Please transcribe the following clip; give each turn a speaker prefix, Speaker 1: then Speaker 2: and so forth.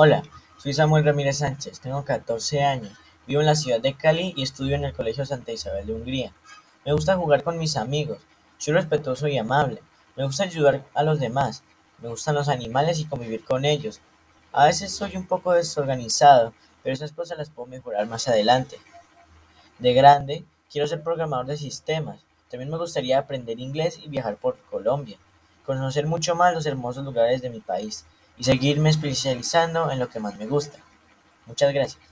Speaker 1: Hola, soy Samuel Ramírez Sánchez, tengo 14 años, vivo en la ciudad de Cali y estudio en el Colegio Santa Isabel de Hungría. Me gusta jugar con mis amigos, soy respetuoso y amable, me gusta ayudar a los demás, me gustan los animales y convivir con ellos. A veces soy un poco desorganizado, pero esas cosas las puedo mejorar más adelante. De grande, quiero ser programador de sistemas. También me gustaría aprender inglés y viajar por Colombia, conocer mucho más los hermosos lugares de mi país y seguirme especializando en lo que más me gusta. Muchas gracias.